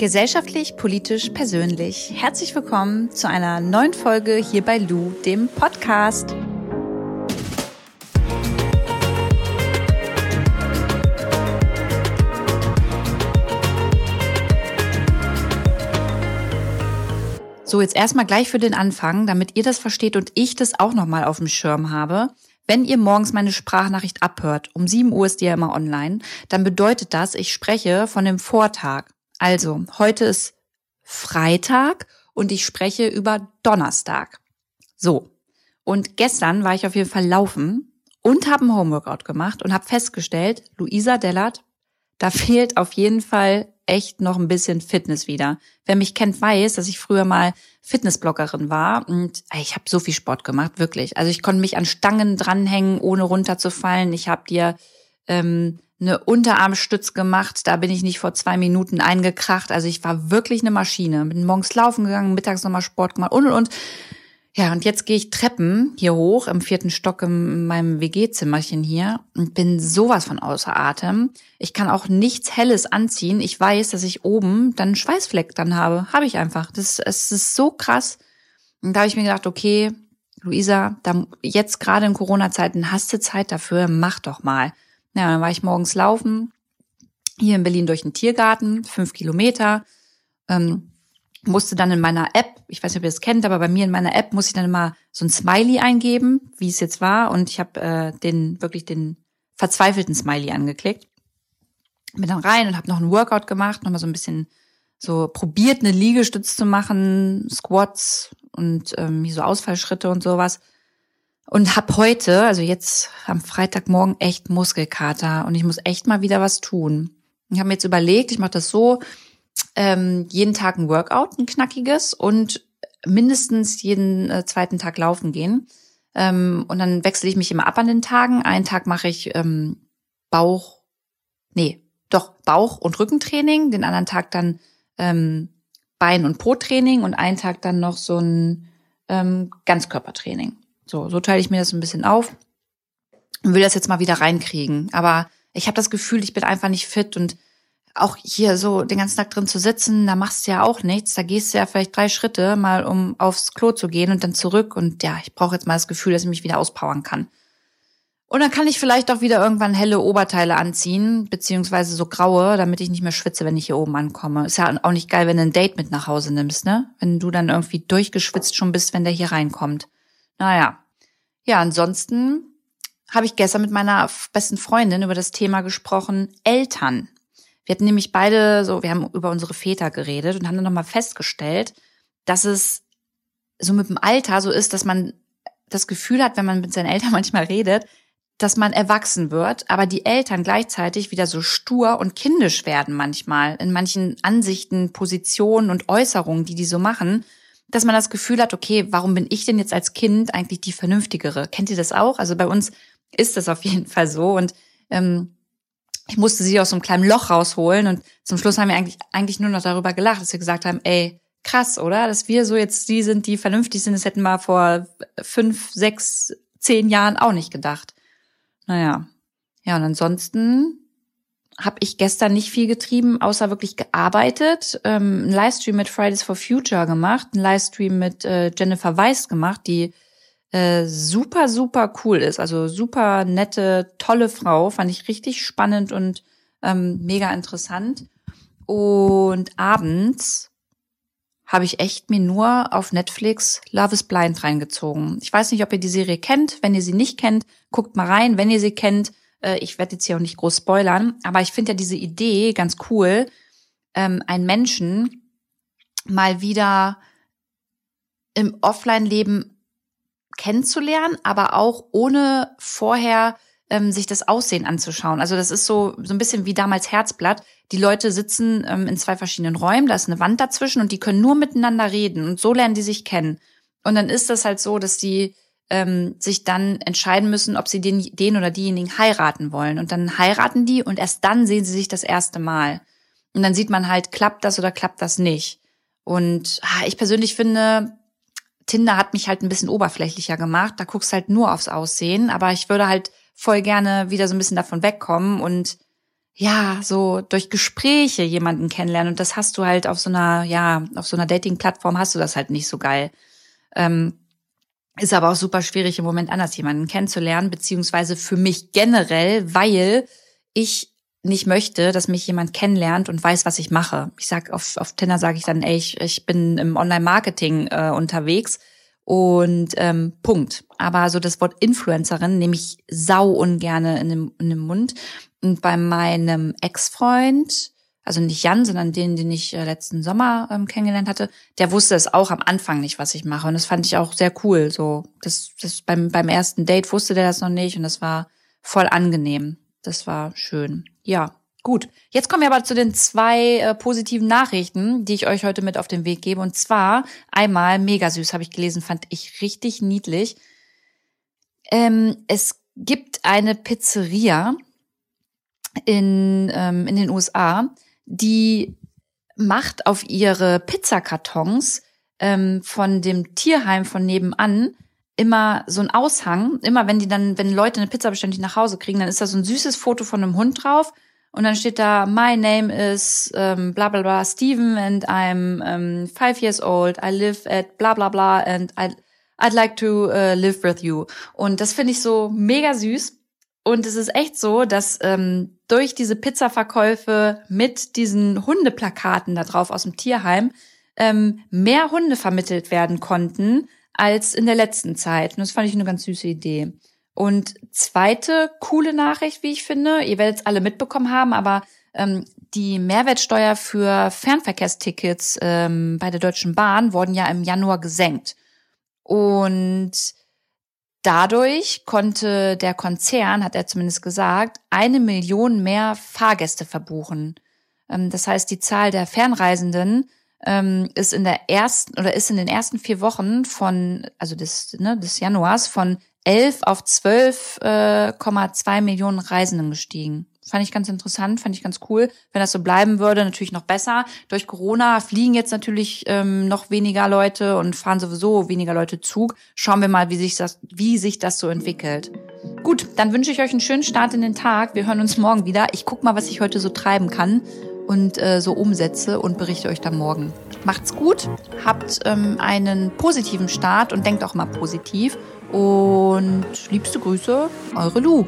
Gesellschaftlich, politisch, persönlich. Herzlich willkommen zu einer neuen Folge hier bei Lou, dem Podcast. So, jetzt erstmal gleich für den Anfang, damit ihr das versteht und ich das auch nochmal auf dem Schirm habe. Wenn ihr morgens meine Sprachnachricht abhört, um 7 Uhr ist die ja immer online, dann bedeutet das, ich spreche von dem Vortag. Also, heute ist Freitag und ich spreche über Donnerstag. So. Und gestern war ich auf jeden Fall laufen und habe ein Homeworkout gemacht und habe festgestellt, Luisa Dellert, da fehlt auf jeden Fall echt noch ein bisschen Fitness wieder. Wer mich kennt, weiß, dass ich früher mal Fitnessbloggerin war und ich habe so viel Sport gemacht, wirklich. Also ich konnte mich an Stangen dranhängen, ohne runterzufallen. Ich habe dir ähm, eine Unterarmstütz gemacht, da bin ich nicht vor zwei Minuten eingekracht. Also ich war wirklich eine Maschine. Bin morgens laufen gegangen, mittags nochmal Sport gemacht und und und. Ja, und jetzt gehe ich Treppen hier hoch im vierten Stock in meinem WG-Zimmerchen hier und bin sowas von außer Atem. Ich kann auch nichts Helles anziehen. Ich weiß, dass ich oben dann einen Schweißfleck dann habe. Habe ich einfach. Das, es ist so krass. Und da habe ich mir gedacht, okay, Luisa, da, jetzt gerade in Corona-Zeiten hast du Zeit dafür, mach doch mal. Ja, dann war ich morgens laufen, hier in Berlin durch den Tiergarten, fünf Kilometer. Ähm, musste dann in meiner App, ich weiß nicht, ob ihr das kennt, aber bei mir in meiner App muss ich dann immer so ein Smiley eingeben, wie es jetzt war. Und ich habe äh, den wirklich den verzweifelten Smiley angeklickt. Bin dann rein und habe noch ein Workout gemacht, nochmal so ein bisschen so probiert, eine Liegestütze zu machen, Squats und ähm, so Ausfallschritte und sowas. Und hab heute, also jetzt am Freitagmorgen, echt Muskelkater und ich muss echt mal wieder was tun. Ich habe mir jetzt überlegt, ich mache das so, ähm, jeden Tag ein Workout, ein knackiges und mindestens jeden äh, zweiten Tag laufen gehen. Ähm, und dann wechsle ich mich immer ab an den Tagen. Einen Tag mache ich ähm, Bauch, nee, doch Bauch- und Rückentraining, den anderen Tag dann ähm, Bein- und Po-Training und einen Tag dann noch so ein ähm, Ganzkörpertraining. So, so teile ich mir das ein bisschen auf und will das jetzt mal wieder reinkriegen. Aber ich habe das Gefühl, ich bin einfach nicht fit und auch hier so den ganzen Tag drin zu sitzen, da machst du ja auch nichts. Da gehst du ja vielleicht drei Schritte mal, um aufs Klo zu gehen und dann zurück. Und ja, ich brauche jetzt mal das Gefühl, dass ich mich wieder auspowern kann. Und dann kann ich vielleicht auch wieder irgendwann helle Oberteile anziehen, beziehungsweise so graue, damit ich nicht mehr schwitze, wenn ich hier oben ankomme. Ist ja auch nicht geil, wenn du ein Date mit nach Hause nimmst, ne? Wenn du dann irgendwie durchgeschwitzt schon bist, wenn der hier reinkommt. Naja. Ja, ansonsten habe ich gestern mit meiner besten Freundin über das Thema gesprochen, Eltern. Wir hatten nämlich beide so, wir haben über unsere Väter geredet und haben dann nochmal festgestellt, dass es so mit dem Alter so ist, dass man das Gefühl hat, wenn man mit seinen Eltern manchmal redet, dass man erwachsen wird, aber die Eltern gleichzeitig wieder so stur und kindisch werden manchmal in manchen Ansichten, Positionen und Äußerungen, die die so machen, dass man das Gefühl hat, okay, warum bin ich denn jetzt als Kind eigentlich die vernünftigere? Kennt ihr das auch? Also bei uns ist das auf jeden Fall so und ähm, ich musste sie aus so einem kleinen Loch rausholen und zum Schluss haben wir eigentlich, eigentlich nur noch darüber gelacht, dass wir gesagt haben, ey, krass, oder? Dass wir so jetzt die sind, die vernünftig sind, das hätten wir vor fünf, sechs, zehn Jahren auch nicht gedacht. Naja. Ja, und ansonsten habe ich gestern nicht viel getrieben, außer wirklich gearbeitet, ähm, einen Livestream mit Fridays for Future gemacht, einen Livestream mit äh, Jennifer Weiss gemacht, die äh, super, super cool ist. Also super nette, tolle Frau. Fand ich richtig spannend und ähm, mega interessant. Und abends habe ich echt mir nur auf Netflix Love is Blind reingezogen. Ich weiß nicht, ob ihr die Serie kennt. Wenn ihr sie nicht kennt, guckt mal rein. Wenn ihr sie kennt, ich werde jetzt hier auch nicht groß spoilern, aber ich finde ja diese Idee ganz cool, ähm, einen Menschen mal wieder im Offline-Leben kennenzulernen, aber auch ohne vorher ähm, sich das Aussehen anzuschauen. Also das ist so so ein bisschen wie damals Herzblatt. Die Leute sitzen ähm, in zwei verschiedenen Räumen, da ist eine Wand dazwischen und die können nur miteinander reden und so lernen die sich kennen. Und dann ist das halt so, dass die ähm, sich dann entscheiden müssen, ob sie den, den oder diejenigen heiraten wollen. Und dann heiraten die und erst dann sehen sie sich das erste Mal. Und dann sieht man halt, klappt das oder klappt das nicht. Und ah, ich persönlich finde, Tinder hat mich halt ein bisschen oberflächlicher gemacht. Da guckst halt nur aufs Aussehen. Aber ich würde halt voll gerne wieder so ein bisschen davon wegkommen und ja, so durch Gespräche jemanden kennenlernen. Und das hast du halt auf so einer, ja, auf so einer Dating-Plattform hast du das halt nicht so geil. Ähm, ist aber auch super schwierig, im Moment anders jemanden kennenzulernen, beziehungsweise für mich generell, weil ich nicht möchte, dass mich jemand kennenlernt und weiß, was ich mache. Ich sag auf, auf Tinder sage ich dann, ey, ich, ich bin im Online-Marketing äh, unterwegs und ähm, Punkt. Aber so das Wort Influencerin nehme ich sau ungerne in den, in den Mund. Und bei meinem Ex-Freund, also nicht Jan, sondern den, den ich äh, letzten Sommer ähm, kennengelernt hatte, der wusste es auch am Anfang nicht, was ich mache. Und das fand ich auch sehr cool. So, das, das beim, beim ersten Date wusste der das noch nicht und das war voll angenehm. Das war schön. Ja, gut. Jetzt kommen wir aber zu den zwei äh, positiven Nachrichten, die ich euch heute mit auf den Weg gebe. Und zwar einmal mega süß, habe ich gelesen, fand ich richtig niedlich. Ähm, es gibt eine Pizzeria in, ähm, in den USA, die macht auf ihre Pizzakartons ähm, von dem Tierheim von nebenan immer so ein Aushang. Immer wenn die dann, wenn Leute eine Pizza beständig nach Hause kriegen, dann ist da so ein süßes Foto von einem Hund drauf. Und dann steht da, my name is ähm, bla bla bla Steven and I'm ähm, five years old. I live at bla bla bla and I, I'd like to uh, live with you. Und das finde ich so mega süß. Und es ist echt so, dass ähm, durch diese Pizzaverkäufe mit diesen Hundeplakaten da drauf aus dem Tierheim ähm, mehr Hunde vermittelt werden konnten als in der letzten Zeit. Und das fand ich eine ganz süße Idee. Und zweite coole Nachricht, wie ich finde, ihr werdet es alle mitbekommen haben, aber ähm, die Mehrwertsteuer für Fernverkehrstickets ähm, bei der Deutschen Bahn wurden ja im Januar gesenkt. Und dadurch konnte der Konzern, hat er zumindest gesagt, eine Million mehr Fahrgäste verbuchen. Ähm, das heißt, die Zahl der Fernreisenden ähm, ist in der ersten oder ist in den ersten vier Wochen von, also des, ne, des Januars von 11 auf 12,2 äh, Millionen Reisenden gestiegen. Fand ich ganz interessant, fand ich ganz cool. Wenn das so bleiben würde, natürlich noch besser. Durch Corona fliegen jetzt natürlich ähm, noch weniger Leute und fahren sowieso weniger Leute Zug. Schauen wir mal, wie sich das, wie sich das so entwickelt. Gut, dann wünsche ich euch einen schönen Start in den Tag. Wir hören uns morgen wieder. Ich guck mal, was ich heute so treiben kann und äh, so umsetze und berichte euch dann morgen. Macht's gut, habt ähm, einen positiven Start und denkt auch mal positiv. Und liebste Grüße, eure Lu.